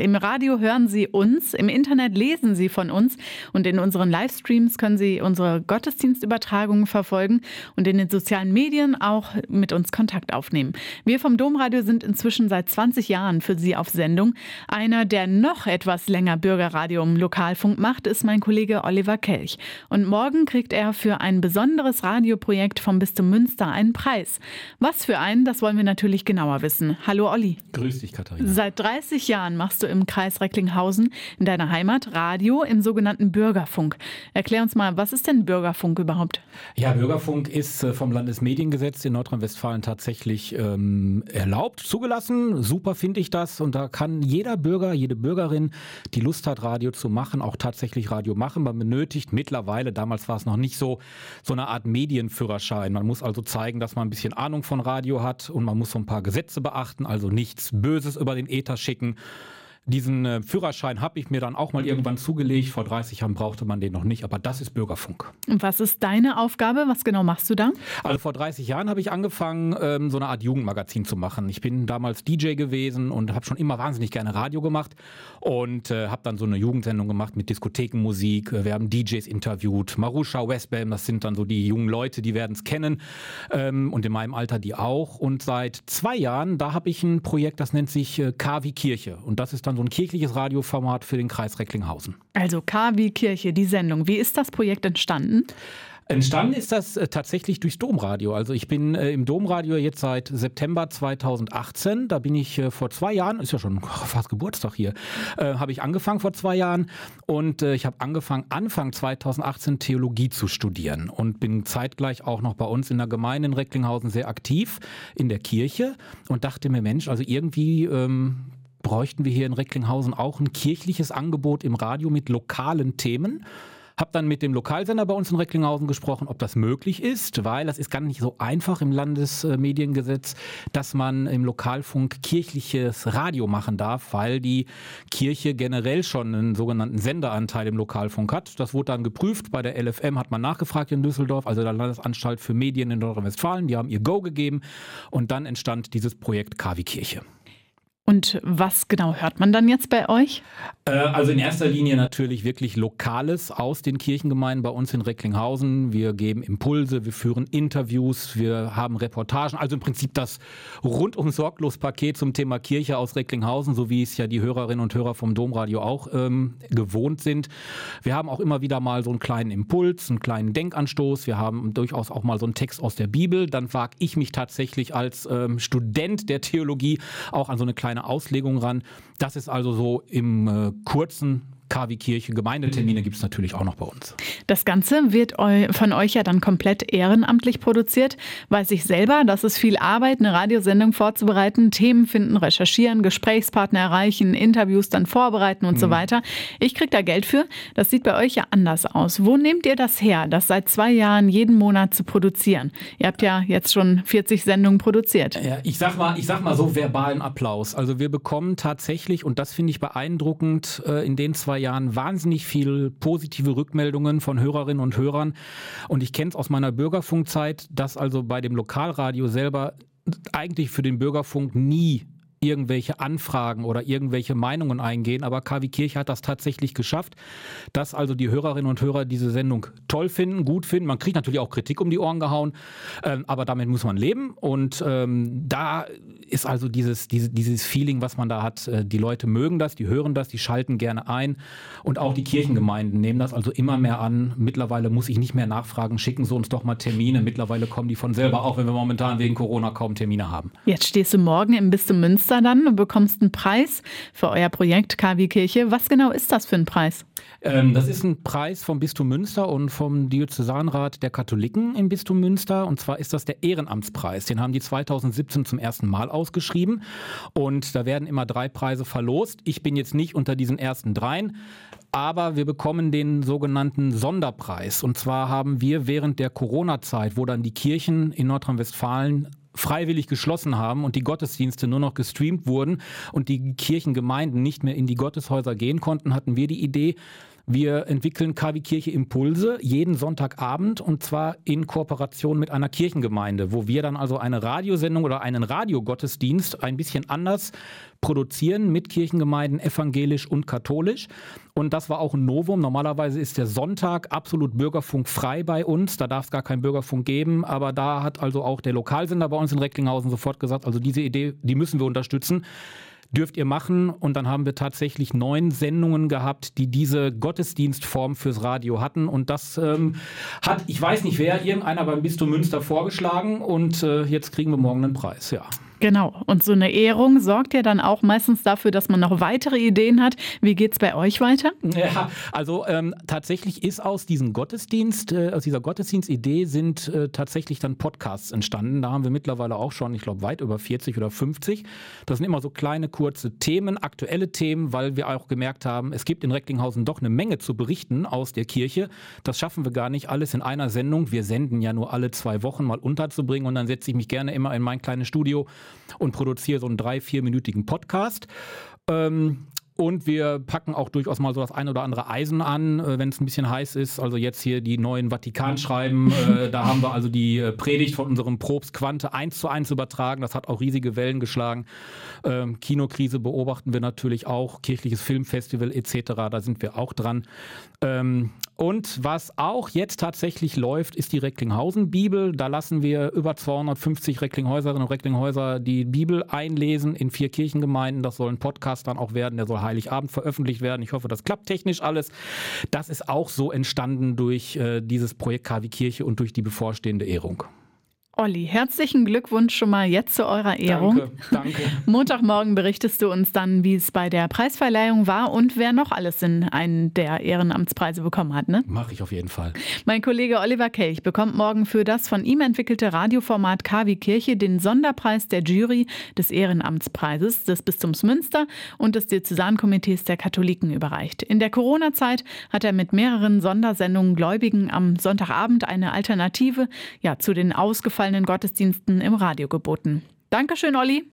Im Radio hören Sie uns, im Internet lesen Sie von uns und in unseren Livestreams können Sie unsere Gottesdienstübertragungen verfolgen und in den sozialen Medien auch mit uns Kontakt aufnehmen. Wir vom Domradio sind inzwischen seit 20 Jahren für Sie auf Sendung. Einer, der noch etwas länger Bürgerradio im Lokalfunk macht, ist mein Kollege Oliver Kelch. Und morgen kriegt er für ein besonderes Radioprojekt vom Bistum Münster einen Preis. Was für einen, das wollen wir natürlich genauer wissen. Hallo Olli. Grüß dich, Katharina. Seit 30 Jahren machst du im Kreis Recklinghausen in deiner Heimat Radio im sogenannten Bürgerfunk. Erklär uns mal, was ist denn Bürgerfunk überhaupt? Ja, Bürgerfunk ist äh, vom Landesmediengesetz in Nordrhein-Westfalen tatsächlich ähm, erlaubt, zugelassen. Super finde ich das. Und da kann jeder Bürger, jede Bürgerin, die Lust hat, Radio zu machen, auch tatsächlich Radio machen. Man benötigt mittlerweile, damals war es noch nicht so, so eine Art Medienführerschein. Man muss also zeigen, dass man ein bisschen Ahnung von Radio hat und man muss so ein paar Gesetze beachten, also nichts Böses über den Äther schicken. Diesen äh, Führerschein habe ich mir dann auch mal irgendwann zugelegt. Vor 30 Jahren brauchte man den noch nicht, aber das ist Bürgerfunk. Und was ist deine Aufgabe? Was genau machst du da? Also vor 30 Jahren habe ich angefangen, ähm, so eine Art Jugendmagazin zu machen. Ich bin damals DJ gewesen und habe schon immer wahnsinnig gerne Radio gemacht und äh, habe dann so eine Jugendsendung gemacht mit Diskothekenmusik. Wir haben DJs interviewt, Marusha Westbam, das sind dann so die jungen Leute, die werden es kennen ähm, und in meinem Alter die auch. Und seit zwei Jahren, da habe ich ein Projekt, das nennt sich äh, Kavi Kirche und das ist dann so ein kirchliches Radioformat für den Kreis Recklinghausen. Also K wie Kirche, die Sendung. Wie ist das Projekt entstanden? Entstanden ist das äh, tatsächlich durchs Domradio. Also ich bin äh, im Domradio jetzt seit September 2018. Da bin ich äh, vor zwei Jahren, ist ja schon fast Geburtstag hier, äh, habe ich angefangen vor zwei Jahren und äh, ich habe angefangen Anfang 2018 Theologie zu studieren und bin zeitgleich auch noch bei uns in der Gemeinde in Recklinghausen sehr aktiv in der Kirche und dachte mir, Mensch, also irgendwie ähm, bräuchten wir hier in Recklinghausen auch ein kirchliches Angebot im Radio mit lokalen Themen. Hab dann mit dem Lokalsender bei uns in Recklinghausen gesprochen, ob das möglich ist, weil das ist gar nicht so einfach im Landesmediengesetz, dass man im Lokalfunk kirchliches Radio machen darf, weil die Kirche generell schon einen sogenannten Senderanteil im Lokalfunk hat. Das wurde dann geprüft. Bei der LFM hat man nachgefragt in Düsseldorf, also der Landesanstalt für Medien in Nordrhein-Westfalen. Die haben ihr Go gegeben und dann entstand dieses Projekt KW Kirche. Und was genau hört man dann jetzt bei euch? Äh, also in erster Linie natürlich wirklich Lokales aus den Kirchengemeinden bei uns in Recklinghausen. Wir geben Impulse, wir führen Interviews, wir haben Reportagen. Also im Prinzip das rundum sorglos Paket zum Thema Kirche aus Recklinghausen, so wie es ja die Hörerinnen und Hörer vom Domradio auch ähm, gewohnt sind. Wir haben auch immer wieder mal so einen kleinen Impuls, einen kleinen Denkanstoß. Wir haben durchaus auch mal so einen Text aus der Bibel. Dann wage ich mich tatsächlich als ähm, Student der Theologie auch an so eine kleine eine Auslegung ran. Das ist also so im äh, kurzen KW-Kirche. Gemeindetermine gibt es natürlich auch noch bei uns. Das Ganze wird von euch ja dann komplett ehrenamtlich produziert. Weiß ich selber, das ist viel Arbeit, eine Radiosendung vorzubereiten, Themen finden, recherchieren, Gesprächspartner erreichen, Interviews dann vorbereiten und mhm. so weiter. Ich kriege da Geld für. Das sieht bei euch ja anders aus. Wo nehmt ihr das her, das seit zwei Jahren jeden Monat zu produzieren? Ihr habt ja jetzt schon 40 Sendungen produziert. Ja, ich sag mal, ich sag mal so verbalen Applaus. Also wir bekommen tatsächlich, und das finde ich beeindruckend, äh, in den zwei Jahren wahnsinnig viel positive Rückmeldungen von Hörerinnen und Hörern. Und ich kenne es aus meiner Bürgerfunkzeit, dass also bei dem Lokalradio selber eigentlich für den Bürgerfunk nie irgendwelche Anfragen oder irgendwelche Meinungen eingehen. Aber KW Kirche hat das tatsächlich geschafft, dass also die Hörerinnen und Hörer diese Sendung toll finden, gut finden. Man kriegt natürlich auch Kritik um die Ohren gehauen, ähm, aber damit muss man leben. Und ähm, da ist also dieses, diese, dieses Feeling, was man da hat. Äh, die Leute mögen das, die hören das, die schalten gerne ein. Und auch die Kirchengemeinden nehmen das also immer mehr an. Mittlerweile muss ich nicht mehr nachfragen, schicken Sie uns doch mal Termine. Mittlerweile kommen die von selber, auch wenn wir momentan wegen Corona kaum Termine haben. Jetzt stehst du morgen im Bistum Münster Münster dann und bekommst einen Preis für euer Projekt KW Kirche. Was genau ist das für ein Preis? Ähm, das ist ein Preis vom Bistum Münster und vom Diözesanrat der Katholiken im Bistum Münster. Und zwar ist das der Ehrenamtspreis. Den haben die 2017 zum ersten Mal ausgeschrieben. Und da werden immer drei Preise verlost. Ich bin jetzt nicht unter diesen ersten dreien. Aber wir bekommen den sogenannten Sonderpreis. Und zwar haben wir während der Corona-Zeit, wo dann die Kirchen in Nordrhein-Westfalen freiwillig geschlossen haben und die Gottesdienste nur noch gestreamt wurden und die Kirchengemeinden nicht mehr in die Gotteshäuser gehen konnten, hatten wir die Idee, Wir entwickeln KW Kirche Impulse jeden Sonntagabend und zwar in Kooperation mit einer Kirchengemeinde, wo wir dann also eine Radiosendung oder einen Radiogottesdienst ein bisschen anders produzieren mit Kirchengemeinden evangelisch und katholisch. Und das war auch ein Novum. Normalerweise ist der Sonntag absolut bürgerfunkfrei bei uns. Da darf es gar keinen Bürgerfunk geben. Aber da hat also auch der Lokalsender bei uns in Recklinghausen sofort gesagt, also diese Idee, die müssen wir unterstützen dürft ihr machen. Und dann haben wir tatsächlich neun Sendungen gehabt, die diese Gottesdienstform fürs Radio hatten. Und das ähm, hat, ich weiß nicht wer, irgendeiner beim Bistum Münster vorgeschlagen. Und äh, jetzt kriegen wir morgen einen Preis, ja. Genau. Und so eine Ehrung sorgt ja dann auch meistens dafür, dass man noch weitere Ideen hat. Wie geht es bei euch weiter? Ja, also ähm, tatsächlich ist aus diesem Gottesdienst, äh, aus dieser Gottesdienstidee sind äh, tatsächlich dann Podcasts entstanden. Da haben wir mittlerweile auch schon, ich glaube, weit über 40 oder 50. Das sind immer so kleine, kurze Themen, aktuelle Themen, weil wir auch gemerkt haben, es gibt in Recklinghausen doch eine Menge zu berichten aus der Kirche. Das schaffen wir gar nicht alles in einer Sendung. Wir senden ja nur alle zwei Wochen mal unterzubringen und dann setze ich mich gerne immer in mein kleines Studio und produziere so einen drei-, vierminütigen Podcast. Ähm, und wir packen auch durchaus mal so das ein oder andere Eisen an, äh, wenn es ein bisschen heiß ist. Also jetzt hier die neuen Vatikanschreiben. Äh, da haben wir also die äh, Predigt von unserem Probst Quante eins zu eins übertragen. Das hat auch riesige Wellen geschlagen. Ähm, Kinokrise beobachten wir natürlich auch. Kirchliches Filmfestival etc. Da sind wir auch dran. Ähm, und was auch jetzt tatsächlich läuft, ist die Recklinghausen-Bibel. Da lassen wir über 250 Recklinghäuserinnen und Recklinghäuser die Bibel einlesen in vier Kirchengemeinden. Das soll ein Podcast dann auch werden, der soll Heiligabend veröffentlicht werden. Ich hoffe, das klappt technisch alles. Das ist auch so entstanden durch äh, dieses Projekt KW Kirche und durch die bevorstehende Ehrung. Olli, herzlichen Glückwunsch schon mal jetzt zu eurer Ehrung. Danke, danke. Montagmorgen berichtest du uns dann, wie es bei der Preisverleihung war und wer noch alles in einen der Ehrenamtspreise bekommen hat. Ne? Mache ich auf jeden Fall. Mein Kollege Oliver Kelch bekommt morgen für das von ihm entwickelte Radioformat KW Kirche den Sonderpreis der Jury des Ehrenamtspreises des Bistums Münster und des Diözesankomitees der Katholiken überreicht. In der Corona-Zeit hat er mit mehreren Sondersendungen Gläubigen am Sonntagabend eine Alternative ja, zu den ausgefallenen ausgefallenen Gottesdiensten im Radio geboten. Dankeschön, Olli.